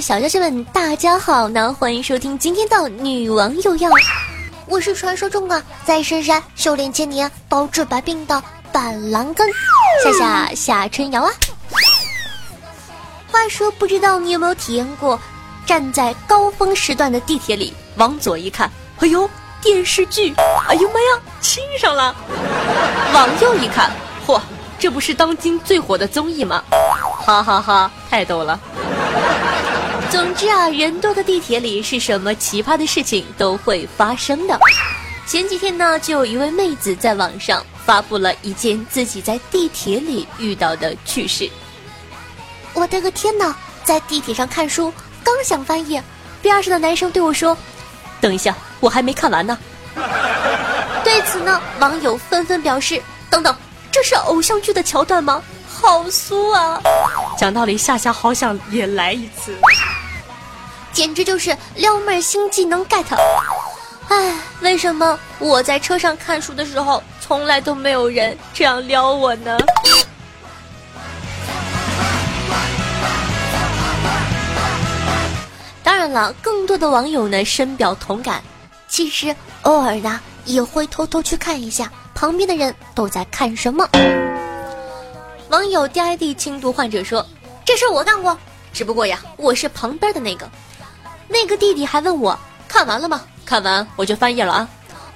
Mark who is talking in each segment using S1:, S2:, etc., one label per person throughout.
S1: 小妖精们，大家好呢！欢迎收听今天的女王又要，我是传说中啊在深山修炼千年、包治百病的板蓝根，夏夏夏春瑶啊。话说，不知道你有没有体验过，站在高峰时段的地铁里，往左一看，哎呦，电视剧，哎呦妈呀，亲上了；往右一看，嚯，这不是当今最火的综艺吗？哈哈哈，太逗了。总之啊，人多的地铁里是什么奇葩的事情都会发生的。前几天呢，就有一位妹子在网上发布了一件自己在地铁里遇到的趣事。我的个天哪！在地铁上看书，刚想翻页，边上的男生对我说：“等一下，我还没看完呢。” 对此呢，网友纷纷表示：“等等，这是偶像剧的桥段吗？好酥啊！”
S2: 讲道理，夏夏好想也来一次。
S1: 简直就是撩妹新技能 get！唉，为什么我在车上看书的时候，从来都没有人这样撩我呢？当然了，更多的网友呢深表同感。其实偶尔呢，也会偷偷去看一下旁边的人都在看什么。网友 DID 轻度患者说：“这事我干过，只不过呀，我是旁边的那个。”那个弟弟还问我看完了吗？看完我就翻页了啊！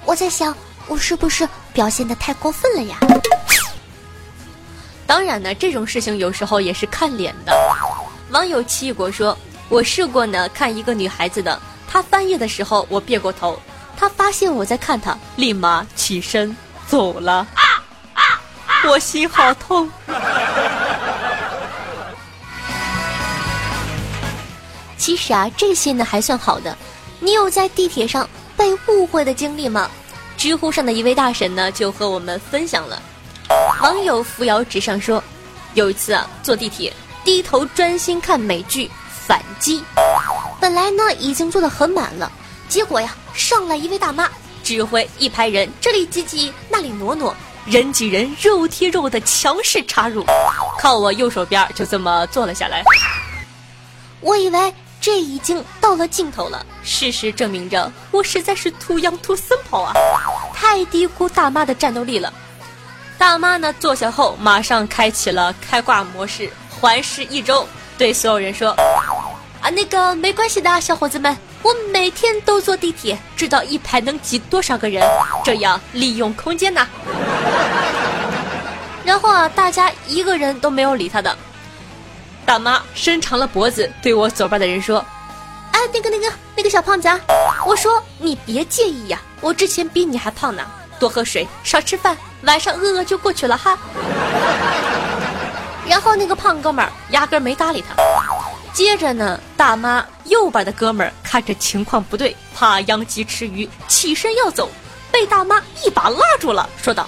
S1: 我在想，我是不是表现的太过分了呀？当然呢，这种事情有时候也是看脸的。网友奇异果说：“我试过呢，看一个女孩子的，她翻页的时候，我别过头，她发现我在看她，立马起身走了。啊啊啊、我心好痛。”其实啊，这些呢还算好的。你有在地铁上被误会的经历吗？知乎上的一位大神呢就和我们分享了。网友扶摇直上说，有一次啊坐地铁，低头专心看美剧《反击》，本来呢已经坐得很满了，结果呀上来一位大妈，指挥一排人这里挤挤那里挪挪，人挤人肉贴肉的强势插入，靠我右手边就这么坐了下来。我以为。这已经到了尽头了。事实证明着，我实在是 too young too simple 啊，太低估大妈的战斗力了。大妈呢，坐下后马上开启了开挂模式，环视一周，对所有人说：“啊，那个没关系的，小伙子们，我每天都坐地铁，知道一排能挤多少个人，这样利用空间呐。”然后啊，大家一个人都没有理他的。大妈伸长了脖子，对我左边的人说：“哎，那个、那个、那个小胖子，啊，我说你别介意呀，我之前比你还胖呢，多喝水，少吃饭，晚上饿饿就过去了哈。”然后那个胖哥们儿压根没搭理他。接着呢，大妈右边的哥们儿看着情况不对，怕殃及池鱼，起身要走，被大妈一把拉住了，说道：“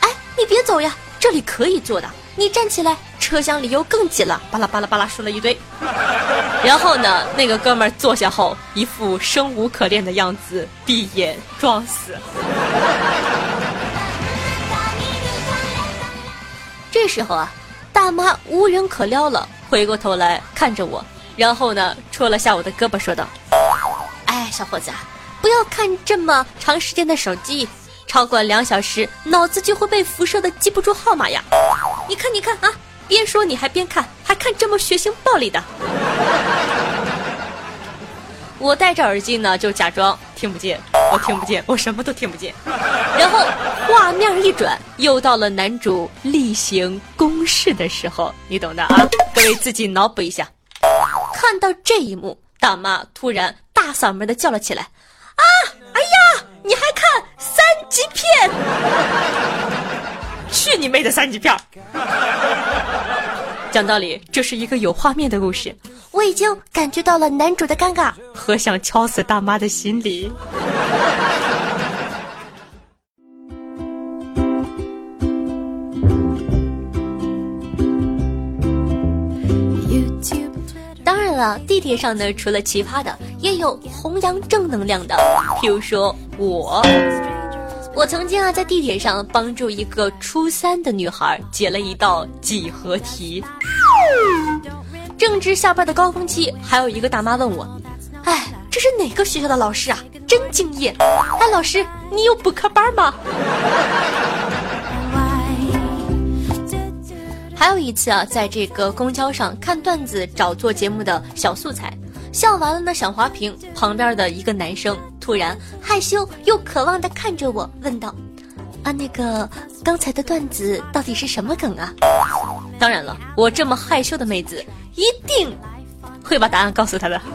S1: 哎，你别走呀，这里可以坐的，你站起来。”车厢里又更挤了，巴拉巴拉巴拉说了一堆。然后呢，那个哥们儿坐下后，一副生无可恋的样子，闭眼装死。这时候啊，大妈无人可撩了，回过头来看着我，然后呢，戳了下我的胳膊，说道：“哎，小伙子，不要看这么长时间的手机，超过两小时，脑子就会被辐射的记不住号码呀。你看，你看啊。”边说你还边看，还看这么血腥暴力的。我戴着耳机呢，就假装听不见，我听不见，我什么都听不见。然后画面一转，又到了男主例行公事的时候，你懂的啊。各位自己脑补一下。看到这一幕，大妈突然大嗓门的叫了起来：“啊，你还看三级片？”
S2: 去你妹的三级片！讲道理，这是一个有画面的故事，
S1: 我已经感觉到了男主的尴尬
S2: 和想敲死大妈的心理。
S1: 了，地铁上呢，除了奇葩的，也有弘扬正能量的，譬如说我。我曾经啊，在地铁上帮助一个初三的女孩解了一道几何题。正值下班的高峰期，还有一个大妈问我：“哎，这是哪个学校的老师啊？真敬业！哎，老师，你有补课班吗？” 还有一次啊，在这个公交上看段子找做节目的小素材，笑完了呢，想滑屏，旁边的一个男生。突然害羞又渴望地看着我，问道：“啊，那个刚才的段子到底是什么梗啊？”当然了，我这么害羞的妹子一定会把答案告诉他的。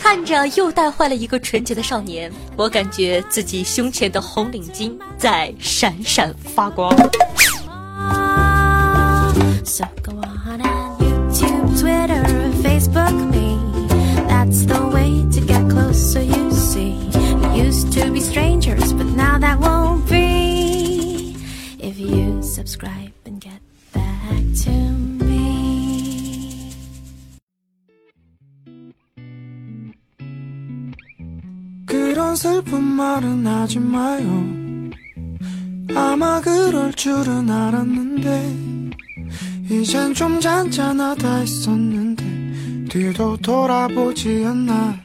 S1: 看着又带坏了一个纯洁的少年，我感觉自己胸前的红领巾在闪闪发光。to be strangers, but now that won't be if you subscribe and get back to me. 그런 슬픈 말은 하지 마요. 아마 그럴 줄은 알았는데, 이젠 좀 잔잔하다 했었는데, 뒤도 돌아보지 않나.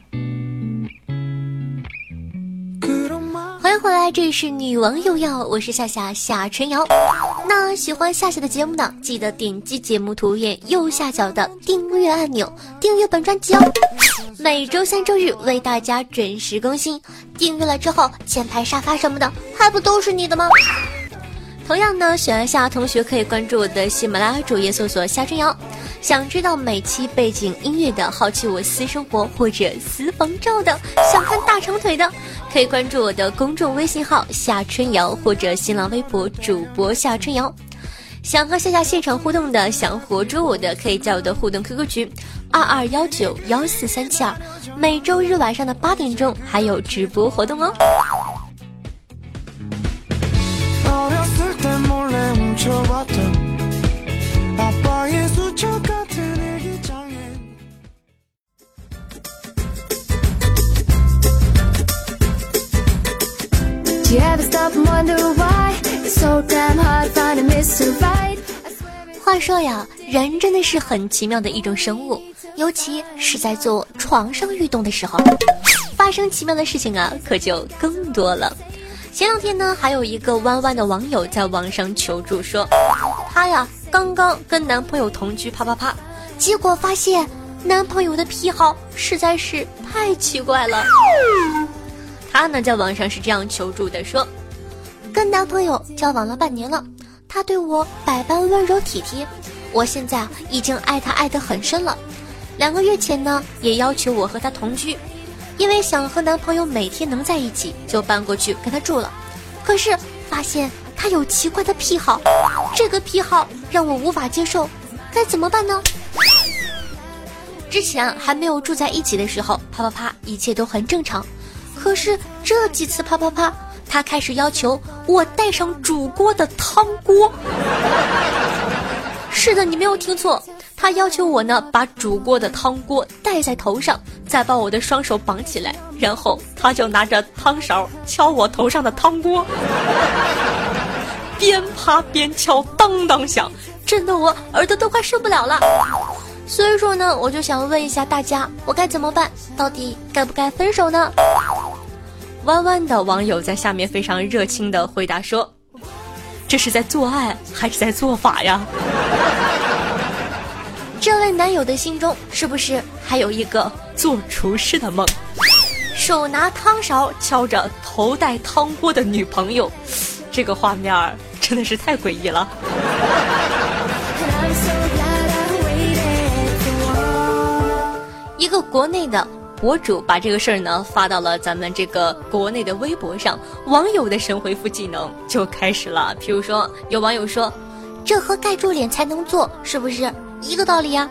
S1: 欢迎回来，这里是女王又要，我是夏夏夏春瑶。那喜欢夏夏的节目呢，记得点击节目图页右下角的订阅按钮，订阅本专辑哦。每周三、周日为大家准时更新，订阅了之后，前排沙发什么的还不都是你的吗？ 同样呢，喜欢夏同学可以关注我的喜马拉雅主页，搜索夏春瑶。想知道每期背景音乐的，好奇我私生活或者私房照的，想看大长腿的，可以关注我的公众微信号夏春瑶或者新浪微博主播夏春瑶。想和夏夏现场互动的，想活捉我的，可以加我的互动 QQ 群二二幺九幺四三七二，每周日晚上的八点钟还有直播活动哦。话说呀，人真的是很奇妙的一种生物，尤其是在做床上运动的时候，发生奇妙的事情啊，可就更多了。前两天呢，还有一个弯弯的网友在网上求助说，她呀刚刚跟男朋友同居，啪啪啪，结果发现男朋友的癖好实在是太奇怪了。她呢在网上是这样求助的，说。跟男朋友交往了半年了，他对我百般温柔体贴，我现在已经爱他爱得很深了。两个月前呢，也要求我和他同居，因为想和男朋友每天能在一起，就搬过去跟他住了。可是发现他有奇怪的癖好，这个癖好让我无法接受，该怎么办呢？之前还没有住在一起的时候，啪啪啪，一切都很正常。可是这几次啪啪啪。他开始要求我带上煮锅的汤锅。是的，你没有听错，他要求我呢把煮锅的汤锅戴在头上，再把我的双手绑起来，然后他就拿着汤勺敲我头上的汤锅，边趴边敲，当当响，震得我耳朵都快受不了了。所以说呢，我就想问一下大家，我该怎么办？到底该不该分手呢？弯弯的网友在下面非常热情的回答说：“这是在做爱还是在做法呀？” 这位男友的心中是不是还有一个做厨师的梦？手拿汤勺敲着头戴汤锅的女朋友，这个画面真的是太诡异了。一个国内的。博主把这个事儿呢发到了咱们这个国内的微博上，网友的神回复技能就开始了。譬如说，有网友说：“这和盖住脸才能做，是不是一个道理呀？”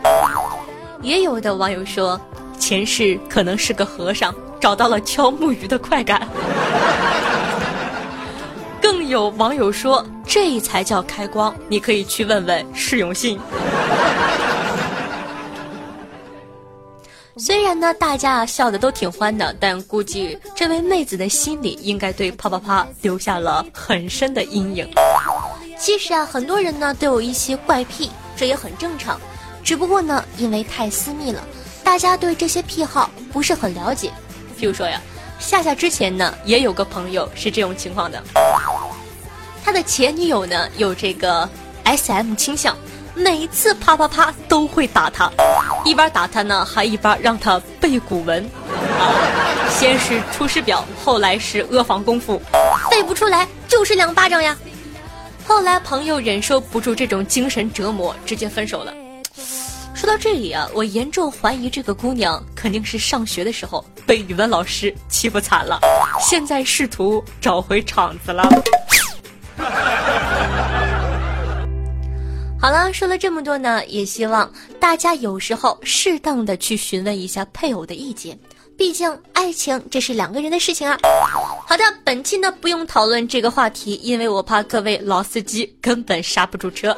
S1: 也有的网友说：“前世可能是个和尚，找到了敲木鱼的快感。”更有网友说：“这才叫开光，你可以去问问释永信。”虽然呢，大家笑的都挺欢的，但估计这位妹子的心里应该对啪啪啪留下了很深的阴影。其实啊，很多人呢都有一些怪癖，这也很正常。只不过呢，因为太私密了，大家对这些癖好不是很了解。譬如说呀，夏夏之前呢也有个朋友是这种情况的，他的前女友呢有这个 SM 倾向。每次啪啪啪都会打他，一边打他呢，还一边让他背古文。先是出师表，后来是阿房功夫，背不出来就是两巴掌呀。后来朋友忍受不住这种精神折磨，直接分手了。说到这里啊，我严重怀疑这个姑娘肯定是上学的时候被语文老师欺负惨了，现在试图找回场子了。好了，说了这么多呢，也希望大家有时候适当的去询问一下配偶的意见，毕竟爱情这是两个人的事情啊。好的，本期呢不用讨论这个话题，因为我怕各位老司机根本刹不住车。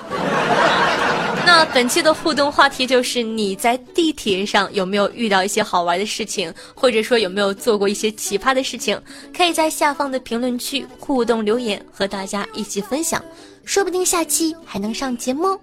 S1: 那本期的互动话题就是你在地铁上有没有遇到一些好玩的事情，或者说有没有做过一些奇葩的事情？可以在下方的评论区互动留言，和大家一起分享。说不定下期还能上节目。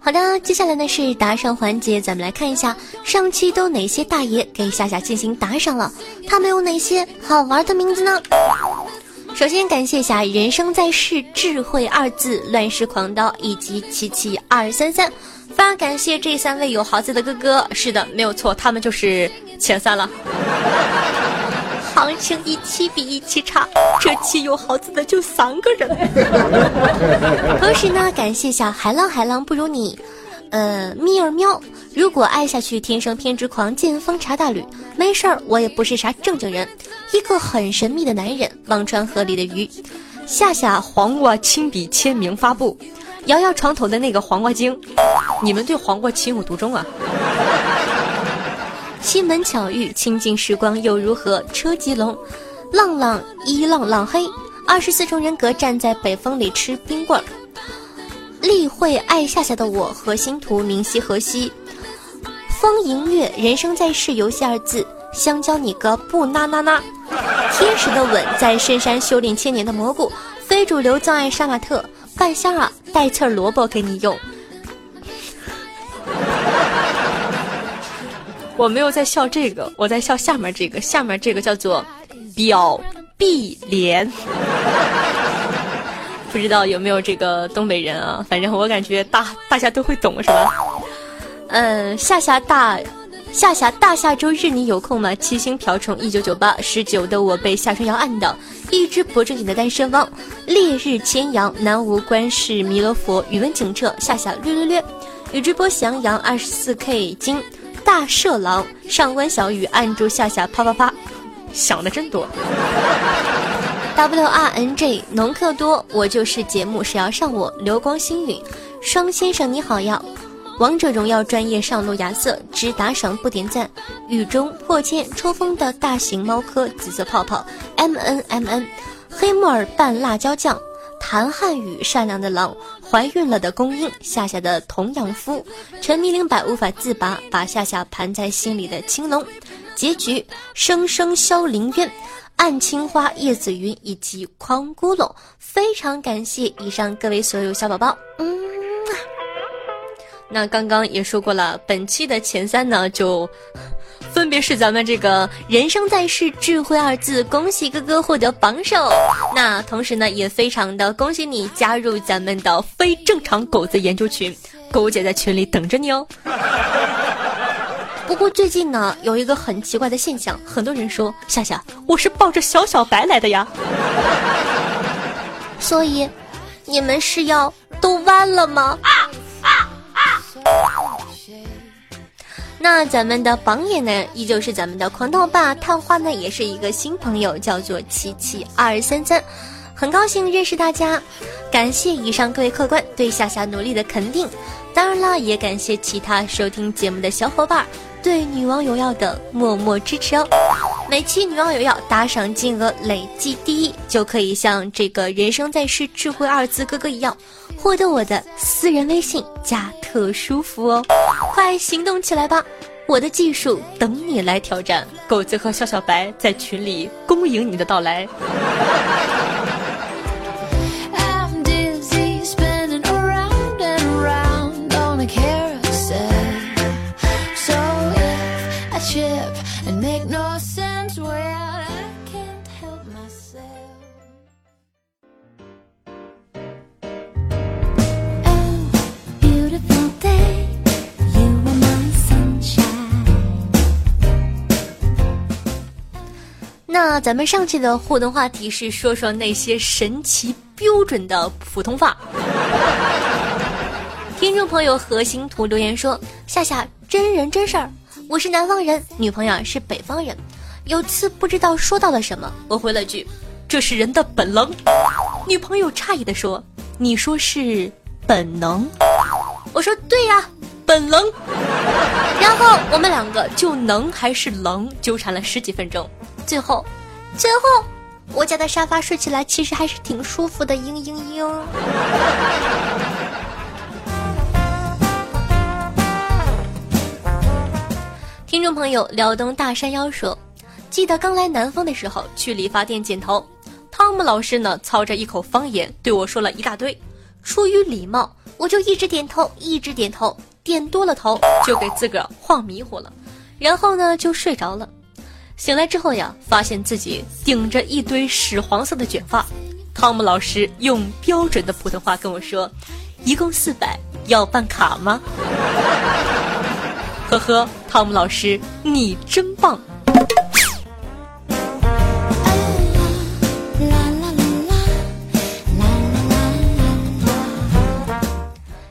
S1: 好的，接下来呢是打赏环节，咱们来看一下上期都哪些大爷给夏夏进行打赏了，他们有哪些好玩的名字呢？首先感谢一下“人生在世智慧”二字、乱世狂刀以及七七二三三，非常感谢这三位有豪子的哥哥。是的，没有错，他们就是前三了。行情一期比一期差，这期有好子的就三个人。同时呢，感谢下海浪海浪不如你，呃，咪儿喵。如果爱下去，天生偏执狂，见风查大吕。没事儿，我也不是啥正经人，一个很神秘的男人。忘川河里的鱼，夏夏黄瓜亲笔签名发布。摇摇床头的那个黄瓜精，你们对黄瓜情有独钟啊？西门巧遇，清净时光又如何？车吉龙，浪浪一浪浪黑，二十四重人格站在北风里吃冰棍儿。立会爱夏夏的我和星图明夕何夕，风迎月人生在世游戏二字，香蕉你个不啦啦啦，天使的吻在深山修炼千年的蘑菇，非主流葬爱杀马特，半箱啊带刺萝卜给你用。我没有在笑这个，我在笑下面这个。下面这个叫做“表碧莲”，不知道有没有这个东北人啊？反正我感觉大大家都会懂，是吧？嗯，夏夏大，夏夏大下周日你有空吗？七星瓢虫一九九八十九的我被夏春瑶按倒，一只不正经的单身汪，烈日千阳南无观世弥勒佛，宇文景澈夏夏略略略，宇智波翔阳二十四 K 金。大色狼上官小雨按住夏夏啪啪啪，想的真多。W R N J 农克多，我就是节目谁要上我？流光星陨，双先生你好呀！王者荣耀专业上路亚瑟只打赏不点赞，雨中破千抽风的大型猫科紫色泡泡 M N M N，黑木耳拌辣椒酱。谭汉语善良的狼，怀孕了的公鹰，夏夏的童养夫，陈迷灵百无法自拔，把夏夏盘在心里的青龙，结局生生消凌渊，暗青花叶子云以及狂咕噜，非常感谢以上各位所有小宝宝，嗯，那刚刚也说过了，本期的前三呢就。分别是咱们这个人生在世智慧二字，恭喜哥哥获得榜首。那同时呢，也非常的恭喜你加入咱们的非正常狗子研究群，
S2: 狗姐在群里等着你哦。
S1: 不过最近呢，有一个很奇怪的现象，很多人说
S2: 夏夏，我是抱着小小白来的呀。
S1: 所以，你们是要都弯了吗？那咱们的榜眼呢，依旧是咱们的狂盗霸。探花呢，也是一个新朋友，叫做七七二三三。很高兴认识大家，感谢以上各位客官对夏夏努力的肯定。当然了，也感谢其他收听节目的小伙伴对女王有药的默默支持哦。每期女王有药打赏金额累计第一，就可以像这个人生在世智慧二字哥哥一样，获得我的私人微信加特殊服哦。快行动起来吧！我的技术等你来挑战。
S2: 狗子和小小白在群里恭迎你的到来。
S1: 那咱们上期的互动话题是说说那些神奇标准的普通话。听众朋友何星图留言说：“夏夏真人真事儿，我是南方人，女朋友是北方人。有次不知道说到了什么，我回了句：这是人的本能。女朋友诧异的说：你说是本能？我说对呀，本能。然后我们两个就能还是能纠缠了十几分钟。”最后，最后，我家的沙发睡起来其实还是挺舒服的。嘤嘤嘤。听众朋友辽东大山腰说：“记得刚来南方的时候，去理发店剪头，汤姆老师呢操着一口方言对我说了一大堆。出于礼貌，我就一直点头，一直点头，点多了头就给自个儿晃迷糊了，然后呢就睡着了。”醒来之后呀，发现自己顶着一堆屎黄色的卷发。汤姆老师用标准的普通话跟我说：“一共四百，要办卡吗？” 呵呵，汤姆老师你真棒。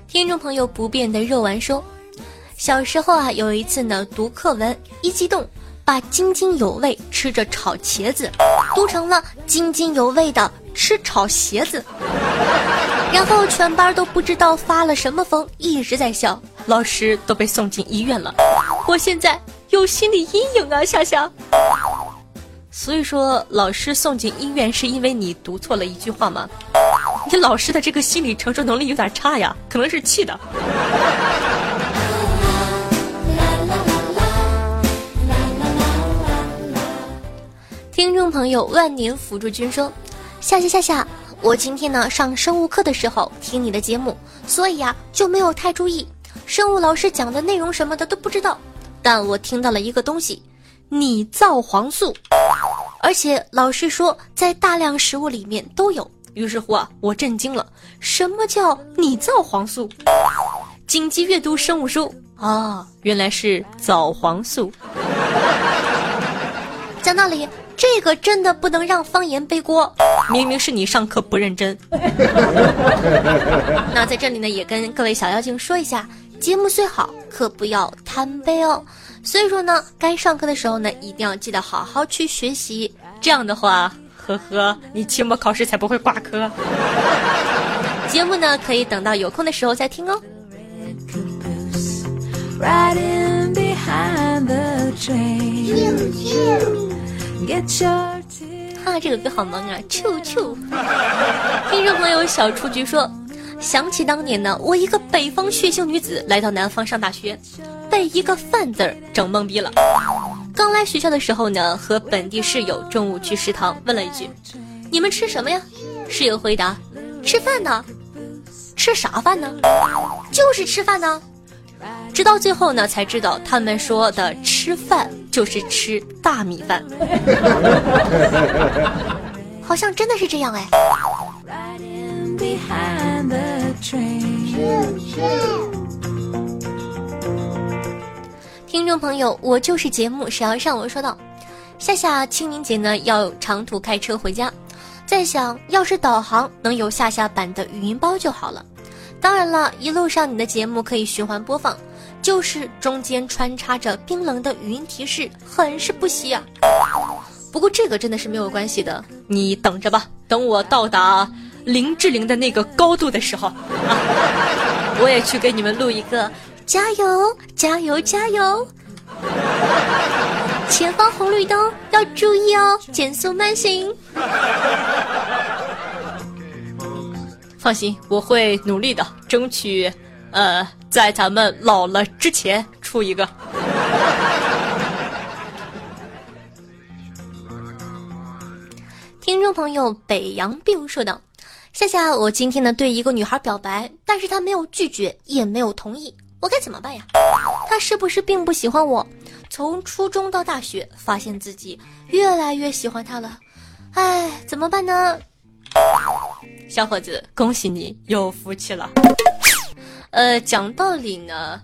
S1: 听众朋友不变的肉丸说：“小时候啊，有一次呢，读课文一激动。”把津津有味吃着炒茄子，读成了津津有味的吃炒鞋子，然后全班都不知道发了什么疯，一直在笑，老师都被送进医院了。我现在有心理阴影啊，夏夏。所以说，老师送进医院是因为你读错了一句话吗？你老师的这个心理承受能力有点差呀，可能是气的。听众朋友，万年辅助君说：“夏夏夏夏，我今天呢上生物课的时候听你的节目，所以啊就没有太注意生物老师讲的内容什么的都不知道。但我听到了一个东西，拟造黄素，而且老师说在大量食物里面都有。于是乎啊，我震惊了，什么叫拟造黄素？紧急阅读生物书啊，原来是藻黄素。讲道理。”这个真的不能让方言背锅，明明是你上课不认真。那在这里呢，也跟各位小妖精说一下，节目虽好，可不要贪杯哦。所以说呢，该上课的时候呢，一定要记得好好去学习。这样的话，呵呵，你期末考试才不会挂科。节目呢，可以等到有空的时候再听哦。哈，这个歌好萌啊！啾啾。听众朋友小雏菊说，想起当年呢，我一个北方血性女子来到南方上大学，被一个饭字儿整懵逼了。刚来学校的时候呢，和本地室友中午去食堂问了一句：“你们吃什么呀？”室友回答：“吃饭呢。”吃啥饭呢？就是吃饭呢。直到最后呢，才知道他们说的吃饭就是吃大米饭。好像真的是这样哎。听众朋友我就是节目时要上我说到夏夏清明节呢要长途开车回家在想要是导航能有夏夏版的语音包就好了。当然了一路上你的节目可以循环播放就是中间穿插着冰冷的语音提示，很是不惜啊。不过这个真的是没有关系的，
S2: 你等着吧，等我到达林志玲的那个高度的时候，啊、我也去给你们录一个，
S1: 加油，加油，加油！前方红绿灯要注意哦，减速慢行。
S2: 放心，我会努力的，争取，呃，在咱们老了之前出一个。
S1: 听众朋友北洋病说道：“夏夏，我今天呢对一个女孩表白，但是她没有拒绝，也没有同意，我该怎么办呀？她是不是并不喜欢我？从初中到大学，发现自己越来越喜欢她了，哎，怎么办呢？
S2: 小伙子，恭喜你有福气了。呃，讲道理呢，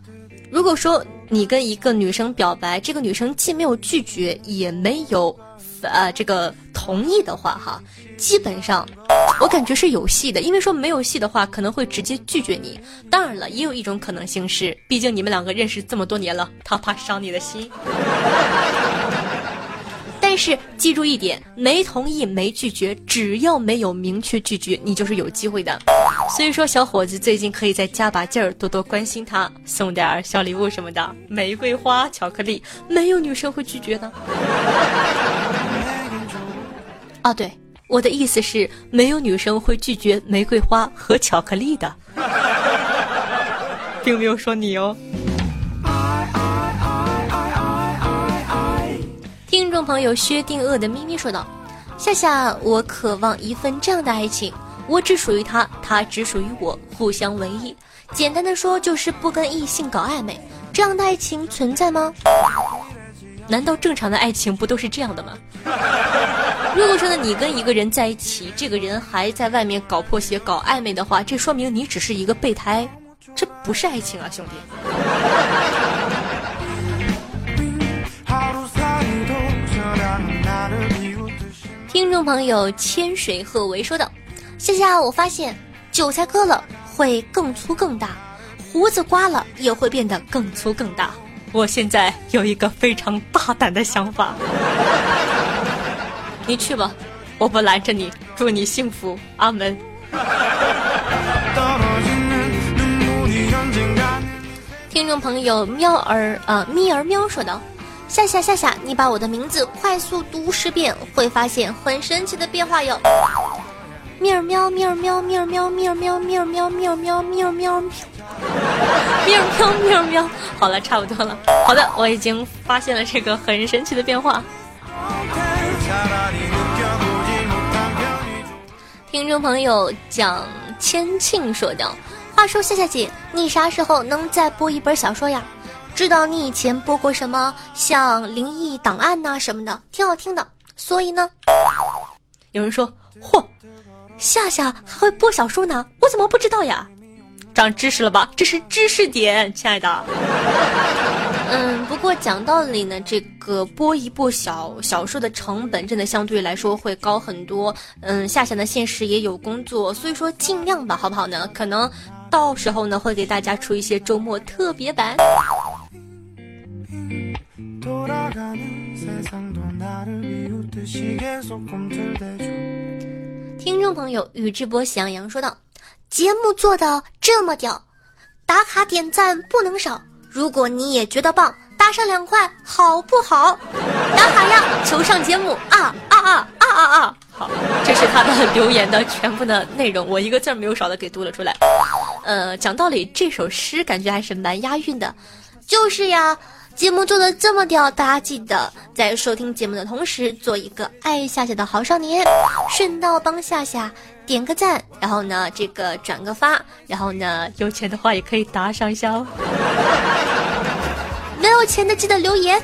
S2: 如果说你跟一个女生表白，这个女生既没有拒绝，也没有。”呃，这个同意的话哈，基本上我感觉是有戏的，因为说没有戏的话，可能会直接拒绝你。当然了，也有一种可能性是，毕竟你们两个认识这么多年了，他怕伤你的心。但是记住一点，没同意没拒绝，只要没有明确拒绝，你就是有机会的。所以说，小伙子最近可以再加把劲儿，多多关心他，送点儿小礼物什么的，玫瑰花、巧克力，没有女生会拒绝的。啊，对，我的意思是，没有女生会拒绝玫瑰花和巧克力的，并没有说你哦。
S1: 众朋友薛定谔的咪咪说道：“夏夏，我渴望一份这样的爱情，我只属于他，他只属于我，互相唯一。简单的说，就是不跟异性搞暧昧。这样的爱情存在吗？
S2: 难道正常的爱情不都是这样的吗？”如果说呢，你跟一个人在一起，这个人还在外面搞破鞋、搞暧昧的话，这说明你只是一个备胎，这不是爱情啊，兄弟。
S1: 听众朋友千水鹤为说道：“夏夏，我发现韭菜割了会更粗更大，胡子刮了也会变得更粗更大。
S2: 我现在有一个非常大胆的想法。”你去吧，我不拦着你。祝你幸福，阿门。
S1: 听众朋友喵儿呃咪儿喵说道：“夏夏夏夏，你把我的名字快速读十遍，会发现很神奇的变化哟。”咪儿喵咪儿喵咪儿喵咪儿喵咪儿喵咪儿喵咪儿喵
S2: 喵喵。好了，差不多了。好的，我已经发现了这个很神奇的变化。
S1: 听众朋友蒋千庆说道：“话说夏夏姐，你啥时候能再播一本小说呀？知道你以前播过什么像《灵异档案》呐什么的，挺好听的。所以呢，
S2: 有人说，嚯，
S1: 夏夏还会播小说呢？我怎么不知道呀？
S2: 长知识了吧？这是知识点，亲爱的。”
S1: 嗯，不过讲道理呢，这个播一部小小说的成本真的相对来说会高很多。嗯，夏夏呢现实也有工作，所以说尽量吧，好不好呢？可能到时候呢会给大家出一些周末特别版。听众朋友，宇智波喜羊羊说道：“节目做的这么屌，打卡点赞不能少。”如果你也觉得棒，打上两块好不好？打卡呀，求上节目啊啊啊啊啊啊！
S2: 好，这是他的留言的全部的内容，我一个字没有少的给读了出来。呃，讲道理，这首诗感觉还是蛮押韵的。
S1: 就是呀，节目做的这么屌，大家记得在收听节目的同时，做一个爱夏夏的好少年，顺道帮夏夏。点个赞，然后呢，这个转个发，然后呢，
S2: 有钱的话也可以打赏一下哦。
S1: 没有钱的记得留言。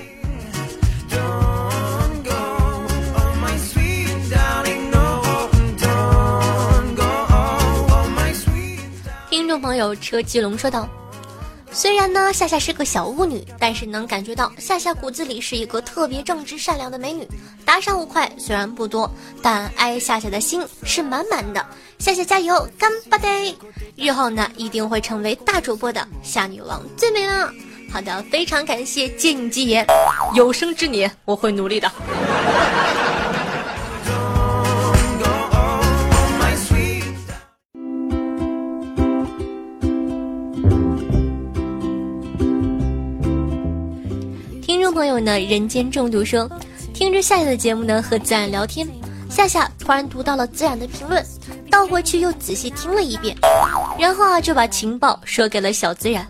S1: 听众朋友车吉龙说道：“虽然呢，夏夏是个小巫女，但是能感觉到夏夏骨子里是一个特别正直善良的美女。打赏五块虽然不多，但爱夏夏的心是满满的。夏夏加油，干巴爹！日后呢，一定会成为大主播的夏女王，最美了。好的，非常感谢借你吉言，
S2: 有生之年我会努力的。
S1: 朋友呢？人间中毒说，听着夏夏的节目呢，和自然聊天。夏夏突然读到了自然的评论，倒回去又仔细听了一遍，然后啊就把情报说给了小自然，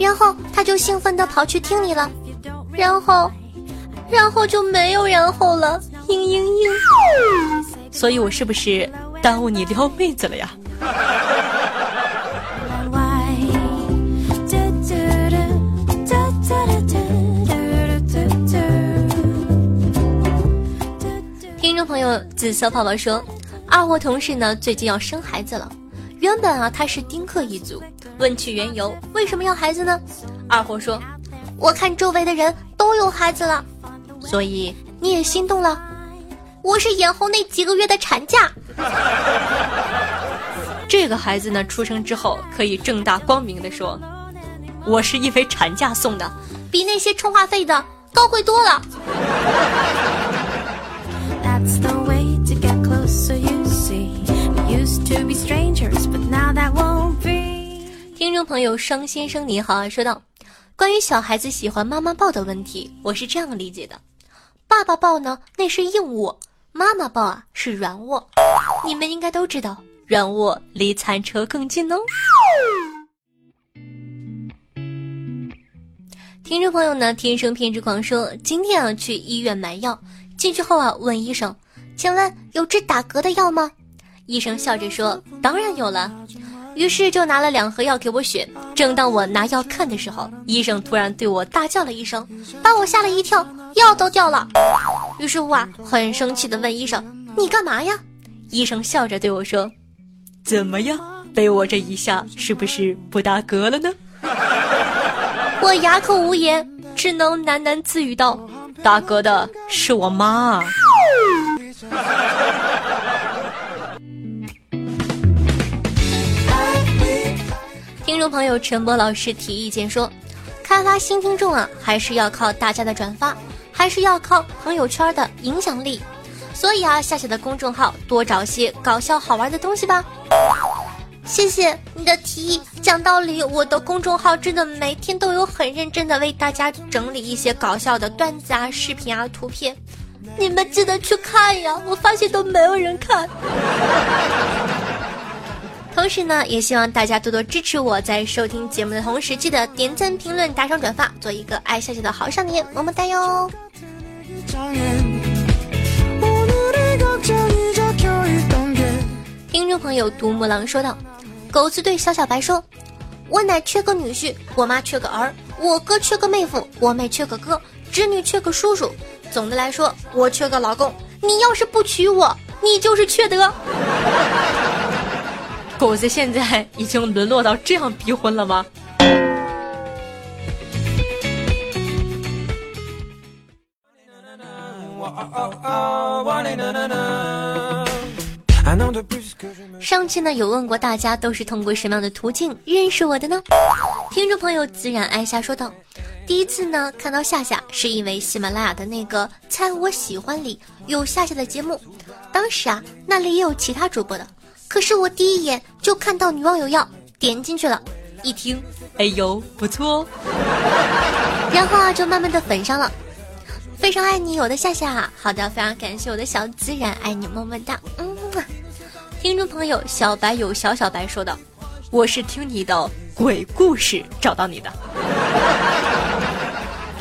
S1: 然后他就兴奋的跑去听你了，然后，然后就没有然后了。嘤嘤嘤。
S2: 所以我是不是耽误你撩妹子了呀？
S1: 朋友紫色泡泡说，二货同事呢最近要生孩子了。原本啊他是丁克一族，问其缘由，为什么要孩子呢？二货说，我看周围的人都有孩子了，所以你也心动了。我是眼后那几个月的产假。
S2: 这个孩子呢出生之后，可以正大光明的说，我是因为产假送的，
S1: 比那些充话费的高贵多了。To be strangers, but now that won't be. 听众朋友商先生你好啊，说道：关于小孩子喜欢妈妈抱的问题，我是这样理解的：爸爸抱呢那是硬卧，妈妈抱啊是软卧。你们应该都知道，软卧离餐车更近哦。听众朋友呢，天生偏执狂说今天啊去医院买药，进去后啊问医生。请问有治打嗝的药吗？医生笑着说：“当然有了。”于是就拿了两盒药给我选。正当我拿药看的时候，医生突然对我大叫了一声，把我吓了一跳，药都掉了。于是我啊很生气的问医生：“你干嘛呀？”医生笑着对我说：“
S2: 怎么样，被我这一下是不是不打嗝了呢？”
S1: 我哑口无言，只能喃喃自语道：“
S2: 打嗝的是我妈。”
S1: 听众朋友陈博老师提意见说，开发新听众啊，还是要靠大家的转发，还是要靠朋友圈的影响力。所以啊，夏夏的公众号多找些搞笑好玩的东西吧。谢谢你的提议。讲道理，我的公众号真的每天都有很认真的为大家整理一些搞笑的段子啊、视频啊、图片。你们记得去看呀！我发现都没有人看。同时呢，也希望大家多多支持我，在收听节目的同时，记得点赞、评论、打赏、转发，做一个爱笑笑的好少年，么么哒哟！听众朋友独木狼说道：“狗子对小小白说，我奶缺个女婿，我妈缺个儿，我哥缺个妹夫，我妹缺个哥，侄女缺个叔叔。”总的来说，我缺个老公。你要是不娶我，你就是缺德。
S2: 狗子现在已经沦落到这样逼婚了吗？
S1: 上期呢有问过大家都是通过什么样的途径认识我的呢？听众朋友自然爱夏说道。第一次呢看到夏夏，是因为喜马拉雅的那个猜我喜欢里有夏夏的节目，当时啊那里也有其他主播的，可是我第一眼就看到女网友要点进去了，一听，
S2: 哎呦不错哦，
S1: 然后啊就慢慢的粉上了，非常爱你我的夏夏，好的非常感谢我的小自然爱你么么哒，嗯，听众朋友小白有小小白说道，
S2: 我是听你的鬼故事找到你的。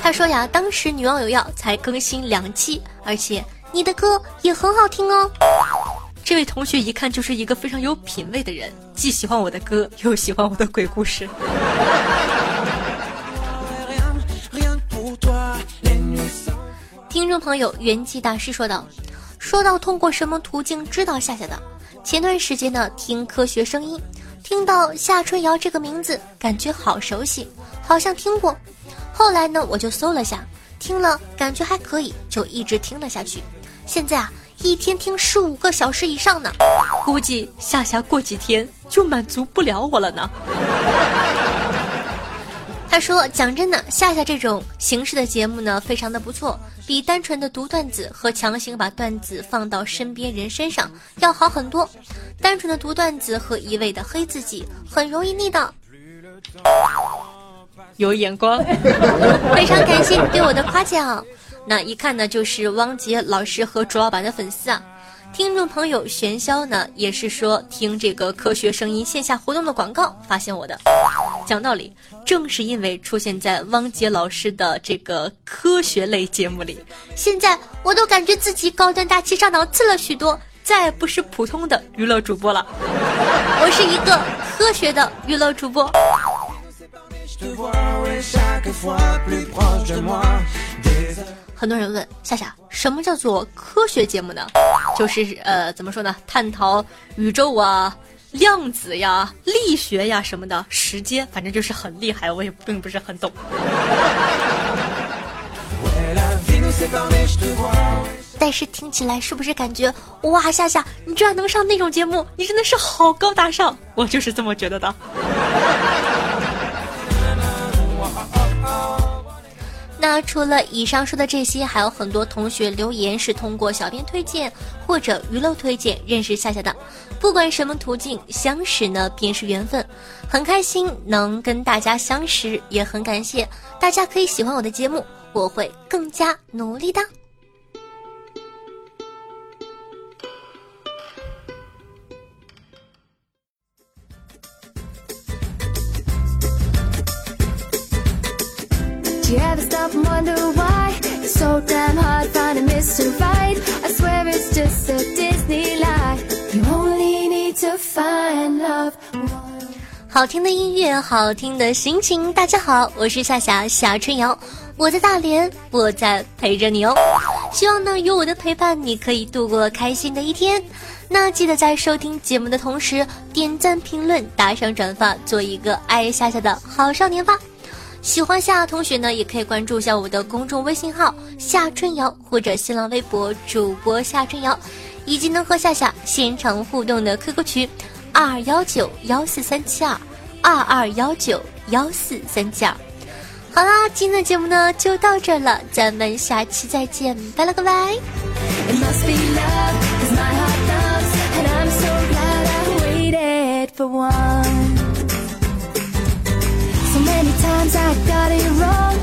S1: 他说呀，当时女网友要才更新两期，而且你的歌也很好听哦。
S2: 这位同学一看就是一个非常有品味的人，既喜欢我的歌，又喜欢我的鬼故事。
S1: 听众朋友元气大师说道：“说到通过什么途径知道夏夏的，前段时间呢听科学声音。”听到夏春瑶这个名字，感觉好熟悉，好像听过。后来呢，我就搜了下，听了感觉还可以，就一直听了下去。现在啊，一天听十五个小时以上呢，
S2: 估计夏夏过几天就满足不了我了呢。
S1: 他说：“讲真的，夏夏这种形式的节目呢，非常的不错，比单纯的读段子和强行把段子放到身边人身上要好很多。单纯的读段子和一味的黑自己，很容易腻的。
S2: 有眼光，
S1: 非常感谢你对我的夸奖。那一看呢，就是汪杰老师和卓老板的粉丝啊。”听众朋友玄霄呢，也是说听这个科学声音线下活动的广告发现我的。讲道理，正是因为出现在汪杰老师的这个科学类节目里，现在我都感觉自己高端大气上档次了许多，再不是普通的娱乐主播了，我是一个科学的娱乐主播。很多人问夏夏，什么叫做科学节目呢？就是呃，怎么说呢？探讨宇宙啊、量子呀、力学呀什么的，时间，反正就是很厉害，我也并不是很懂。但是听起来是不是感觉哇，夏夏，你居然能上那种节目，你真的是好高大上？
S2: 我就是这么觉得的。
S1: 那除了以上说的这些，还有很多同学留言是通过小编推荐或者娱乐推荐认识夏夏的。不管什么途径相识呢，便是缘分。很开心能跟大家相识，也很感谢大家可以喜欢我的节目，我会更加努力的。
S2: You ever stop wonder why? You're so damn hard to find a mr right. I swear it's just a disney life you only need to find love.
S1: 好听的音乐好听的心情大家好我是夏夏夏春瑶我在大连我在陪着你哦。希望呢有我的陪伴你可以度过开心的一天。那记得在收听节目的同时点赞评论打赏转发做一个爱夏夏的好少年吧。喜欢夏同学呢，也可以关注一下我的公众微信号夏春瑶，或者新浪微博主播夏春瑶，以及能和夏夏现场互动的 QQ 群二幺九幺四三七二二二幺九幺四三七二。好啦，今天的节目呢就到这了，咱们下期再见，拜了个拜。Times I got it wrong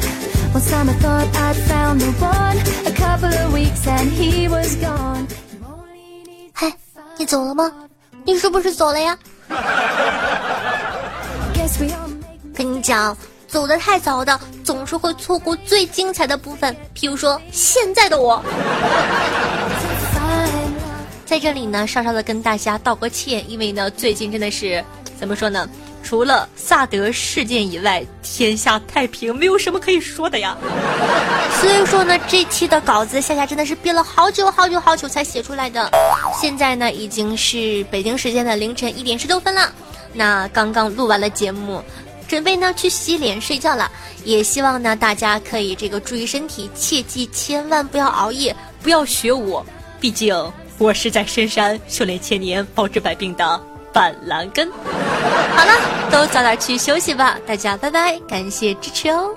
S1: Once time I thought I'd found the one A couple of weeks and he was gone 嗨，你走了吗？你是不是走了呀？跟你讲，走的太早的总是会错过最精彩的部分，譬如说现在的我。在这里呢，稍稍的跟大家道个歉，因为呢，最近真的是怎么说呢？除了萨德事件以外，天下太平，没有什么可以说的呀。所以说呢，这期的稿子夏夏真的是憋了好久好久好久才写出来的。现在呢，已经是北京时间的凌晨一点十六分了。那刚刚录完了节目，准备呢去洗脸睡觉了。也希望呢大家可以这个注意身体，切记千万不要熬夜，不要学我，毕竟我是在深山修炼千年，包治百病的。板蓝根，好了，都早点去休息吧，大家拜拜，感谢支持哦。